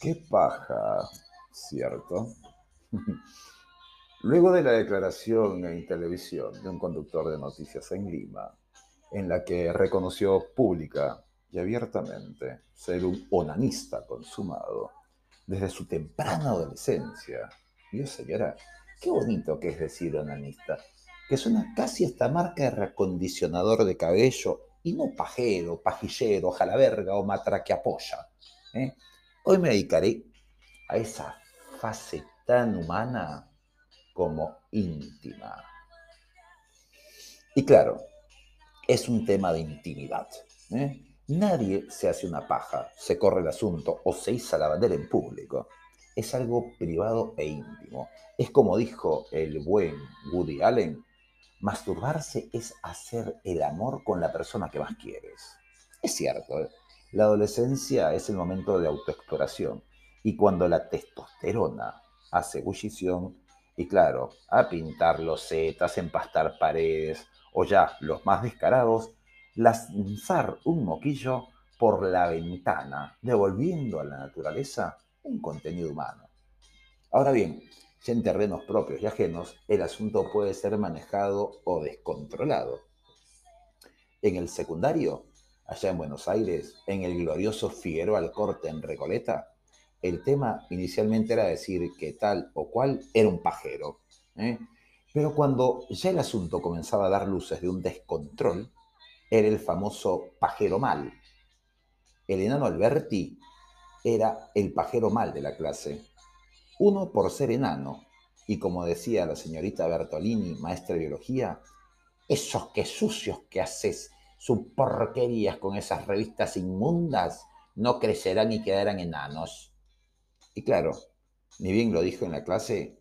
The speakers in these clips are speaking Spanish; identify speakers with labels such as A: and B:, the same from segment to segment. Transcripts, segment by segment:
A: Qué paja, ¿cierto? Luego de la declaración en televisión de un conductor de noticias en Lima, en la que reconoció pública y abiertamente ser un onanista consumado desde su temprana adolescencia. Dios señora, qué bonito que es decir onanista, que suena casi esta marca de recondicionador de cabello y no pajero, pajillero, jalaverga o matraqueapolla. ¿eh? Hoy me dedicaré a esa fase tan humana como íntima. Y claro, es un tema de intimidad. ¿eh? Nadie se hace una paja, se corre el asunto o se iza la bandera en público. Es algo privado e íntimo. Es como dijo el buen Woody Allen, masturbarse es hacer el amor con la persona que más quieres. Es cierto, ¿eh? la adolescencia es el momento de autoexploración y cuando la testosterona hace ebullición, y claro, a pintar losetas, empastar paredes, o ya los más descarados, lanzar un moquillo por la ventana, devolviendo a la naturaleza un contenido humano. Ahora bien, ya en terrenos propios y ajenos, el asunto puede ser manejado o descontrolado. En el secundario, allá en Buenos Aires, en el glorioso Figueroa Alcorte en Recoleta, el tema inicialmente era decir que tal o cual era un pajero. ¿eh? Pero cuando ya el asunto comenzaba a dar luces de un descontrol, era el famoso pajero mal. El enano Alberti era el pajero mal de la clase. Uno por ser enano, y como decía la señorita Bertolini, maestra de biología, esos que sucios que haces, sus porquerías con esas revistas inmundas, no crecerán y quedarán enanos. Y claro, ni bien lo dijo en la clase,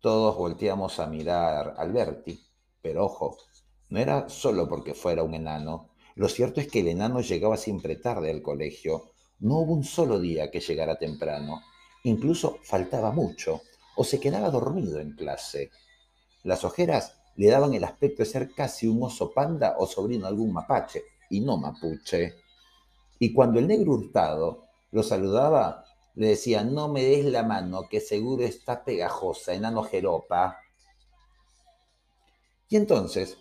A: todos volteamos a mirar Alberti, pero ojo, no era solo porque fuera un enano. Lo cierto es que el enano llegaba siempre tarde al colegio. No hubo un solo día que llegara temprano. Incluso faltaba mucho o se quedaba dormido en clase. Las ojeras le daban el aspecto de ser casi un oso panda o sobrino de algún mapache, y no mapuche. Y cuando el negro hurtado lo saludaba, le decía, no me des la mano, que seguro está pegajosa, enano jeropa. Y entonces,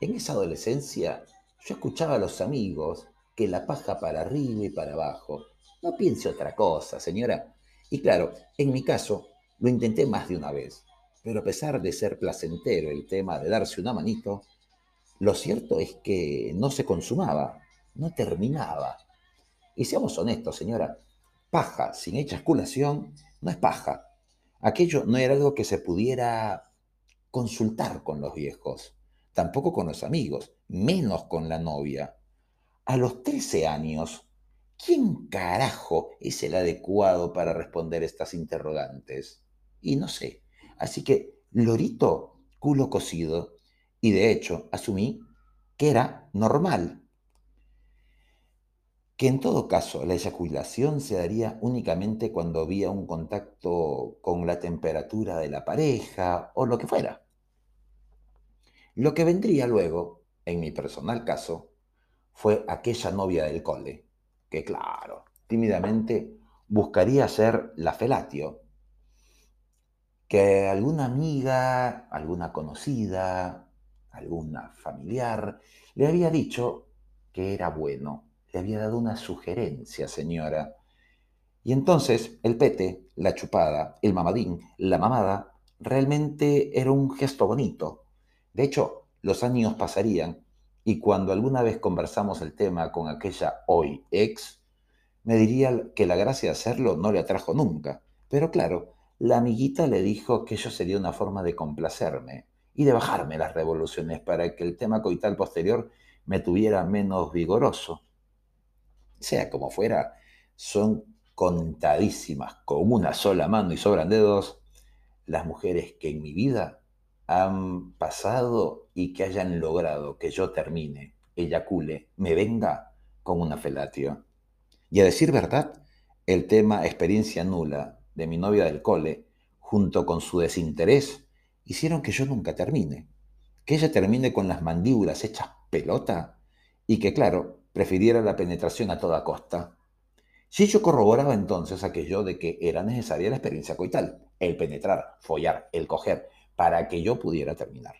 A: en esa adolescencia, yo escuchaba a los amigos que la paja para arriba y para abajo. No piense otra cosa, señora. Y claro, en mi caso, lo intenté más de una vez. Pero a pesar de ser placentero el tema de darse una manito, lo cierto es que no se consumaba, no terminaba. Y seamos honestos, señora, Paja sin eyaculación no es paja. Aquello no era algo que se pudiera consultar con los viejos, tampoco con los amigos, menos con la novia. A los 13 años, ¿quién carajo es el adecuado para responder estas interrogantes? Y no sé. Así que, lorito, culo cocido. Y de hecho, asumí que era normal que en todo caso la eyaculación se daría únicamente cuando había un contacto con la temperatura de la pareja o lo que fuera. Lo que vendría luego, en mi personal caso, fue aquella novia del cole, que claro, tímidamente buscaría ser la felatio, que alguna amiga, alguna conocida, alguna familiar le había dicho que era bueno le había dado una sugerencia, señora. Y entonces el pete, la chupada, el mamadín, la mamada, realmente era un gesto bonito. De hecho, los años pasarían y cuando alguna vez conversamos el tema con aquella hoy ex, me diría que la gracia de hacerlo no le atrajo nunca. Pero claro, la amiguita le dijo que eso sería una forma de complacerme y de bajarme las revoluciones para que el tema coital posterior me tuviera menos vigoroso. Sea como fuera, son contadísimas con una sola mano y sobran dedos las mujeres que en mi vida han pasado y que hayan logrado que yo termine, eyacule, me venga con una felatio. Y a decir verdad, el tema experiencia nula de mi novia del cole, junto con su desinterés, hicieron que yo nunca termine. Que ella termine con las mandíbulas hechas pelota y que, claro, prefiriera la penetración a toda costa. Si yo corroboraba entonces aquello de que era necesaria la experiencia coital, el penetrar, follar, el coger, para que yo pudiera terminar.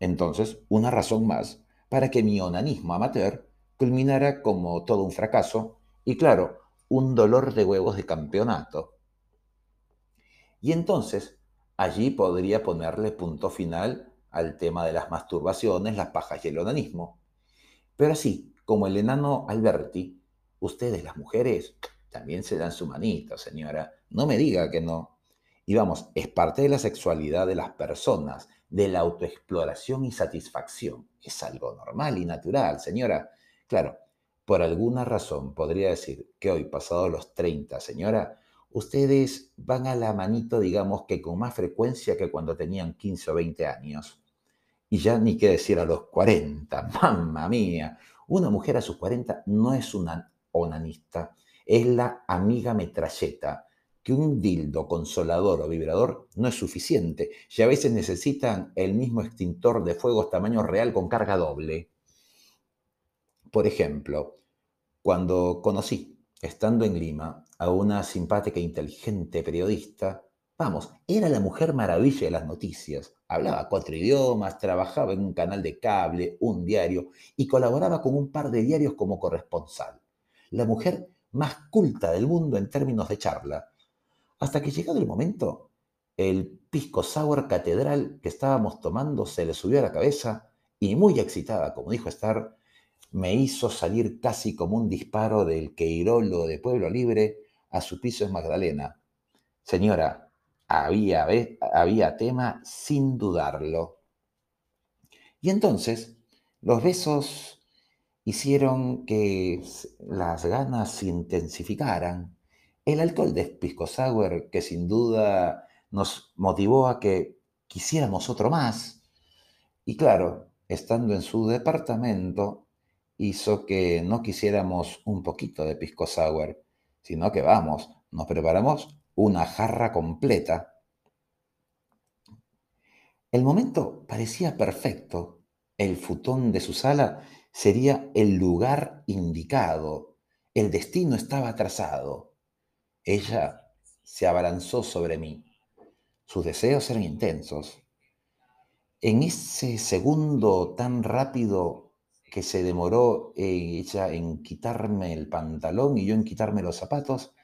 A: Entonces, una razón más para que mi onanismo amateur culminara como todo un fracaso y, claro, un dolor de huevos de campeonato. Y entonces, allí podría ponerle punto final al tema de las masturbaciones, las pajas y el onanismo. Pero así, como el enano Alberti, ustedes las mujeres también se dan su manito, señora. No me diga que no. Y vamos, es parte de la sexualidad de las personas, de la autoexploración y satisfacción. Es algo normal y natural, señora. Claro, por alguna razón podría decir que hoy, pasado los 30, señora, ustedes van a la manito, digamos que con más frecuencia que cuando tenían 15 o 20 años. Y ya ni qué decir a los 40, mamma mía. Una mujer a sus 40 no es una onanista, es la amiga metralleta, que un dildo consolador o vibrador no es suficiente, y a veces necesitan el mismo extintor de fuegos tamaño real con carga doble. Por ejemplo, cuando conocí, estando en Lima, a una simpática e inteligente periodista, vamos, era la mujer maravilla de las noticias, hablaba cuatro idiomas, trabajaba en un canal de cable, un diario y colaboraba con un par de diarios como corresponsal. La mujer más culta del mundo en términos de charla. Hasta que llegado el momento, el pisco sour catedral que estábamos tomando se le subió a la cabeza y muy excitada, como dijo Star, me hizo salir casi como un disparo del Queirolo de Pueblo Libre a su piso en Magdalena. Señora, había, había tema sin dudarlo. Y entonces los besos hicieron que las ganas se intensificaran. El alcohol de Pisco Sour, que sin duda nos motivó a que quisiéramos otro más. Y claro, estando en su departamento, hizo que no quisiéramos un poquito de Pisco Sour, sino que vamos, nos preparamos una jarra completa. El momento parecía perfecto. El futón de su sala sería el lugar indicado. El destino estaba trazado. Ella se abalanzó sobre mí. Sus deseos eran intensos. En ese segundo tan rápido que se demoró ella en quitarme el pantalón y yo en quitarme los zapatos,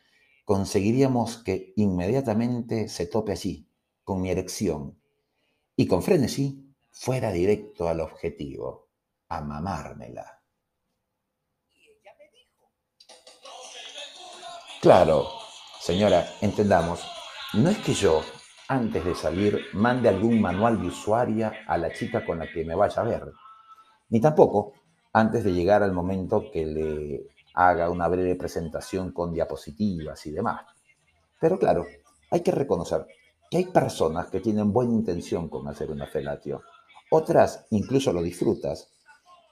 A: conseguiríamos que inmediatamente se tope allí, con mi erección, y con frenesí fuera directo al objetivo, a mamármela. Claro, señora, entendamos, no es que yo, antes de salir, mande algún manual de usuaria a la chica con la que me vaya a ver, ni tampoco antes de llegar al momento que le haga una breve presentación con diapositivas y demás. Pero claro, hay que reconocer que hay personas que tienen buena intención con hacer una felatio. Otras incluso lo disfrutas.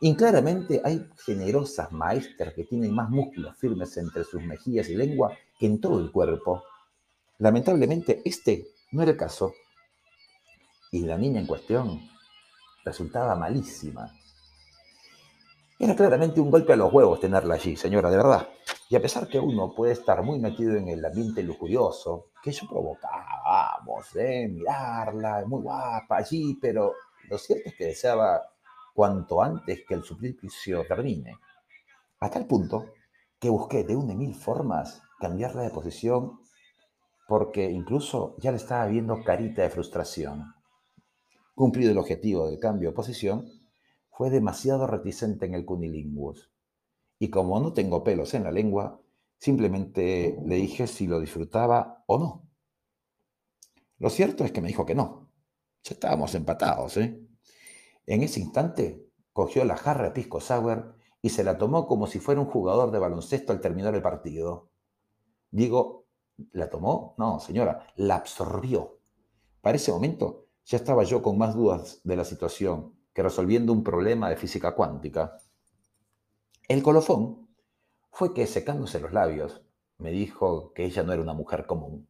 A: Y claramente hay generosas maestras que tienen más músculos firmes entre sus mejillas y lengua que en todo el cuerpo. Lamentablemente este no era el caso. Y la niña en cuestión resultaba malísima. Era claramente un golpe a los huevos tenerla allí, señora, de verdad. Y a pesar que uno puede estar muy metido en el ambiente lujurioso, que eso provocaba, vamos, ¿eh? mirarla, muy guapa allí, pero lo cierto es que deseaba cuanto antes que el suplicio termine. A tal punto que busqué de una y mil formas cambiarla de posición porque incluso ya le estaba viendo carita de frustración. Cumplido el objetivo del cambio de posición, fue demasiado reticente en el cunilingus. Y como no tengo pelos en la lengua, simplemente le dije si lo disfrutaba o no. Lo cierto es que me dijo que no. Ya estábamos empatados, ¿eh? En ese instante cogió la jarra de pisco sour y se la tomó como si fuera un jugador de baloncesto al terminar el partido. Digo, ¿la tomó? No, señora, la absorbió. Para ese momento ya estaba yo con más dudas de la situación que resolviendo un problema de física cuántica. El colofón fue que secándose los labios, me dijo que ella no era una mujer común.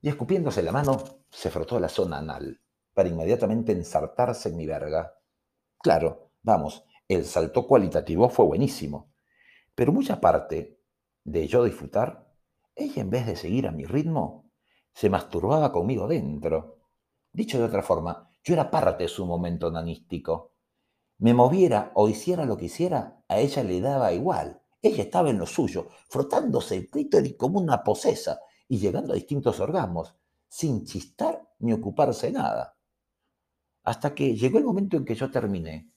A: Y escupiéndose la mano, se frotó la zona anal, para inmediatamente ensartarse en mi verga. Claro, vamos, el salto cualitativo fue buenísimo. Pero mucha parte de yo disfrutar, ella en vez de seguir a mi ritmo, se masturbaba conmigo dentro. Dicho de otra forma, yo era parte de su momento nanístico. Me moviera o hiciera lo que hiciera, a ella le daba igual. Ella estaba en lo suyo, frotándose el clítoris como una posesa y llegando a distintos orgasmos, sin chistar ni ocuparse nada. Hasta que llegó el momento en que yo terminé.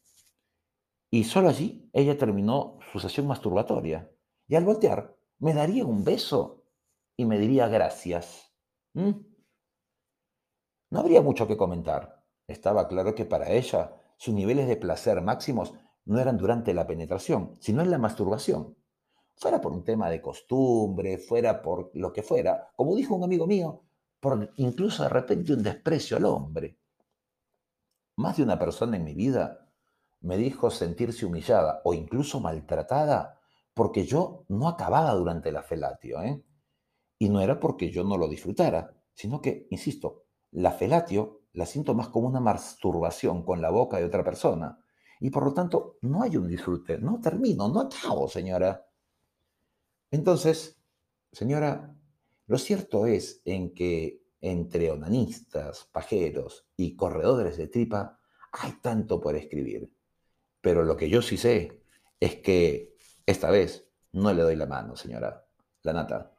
A: Y solo allí ella terminó su sesión masturbatoria. Y al voltear, me daría un beso y me diría gracias. ¿Mm? No habría mucho que comentar. Estaba claro que para ella sus niveles de placer máximos no eran durante la penetración, sino en la masturbación. Fuera por un tema de costumbre, fuera por lo que fuera, como dijo un amigo mío, por incluso de repente un desprecio al hombre. Más de una persona en mi vida me dijo sentirse humillada o incluso maltratada porque yo no acababa durante la felatio. ¿eh? Y no era porque yo no lo disfrutara, sino que, insisto, la felatio la siento más como una masturbación con la boca de otra persona. Y por lo tanto, no hay un disfrute, no termino, no acabo, señora. Entonces, señora, lo cierto es en que entre onanistas, pajeros y corredores de tripa hay tanto por escribir. Pero lo que yo sí sé es que esta vez no le doy la mano, señora. La nata.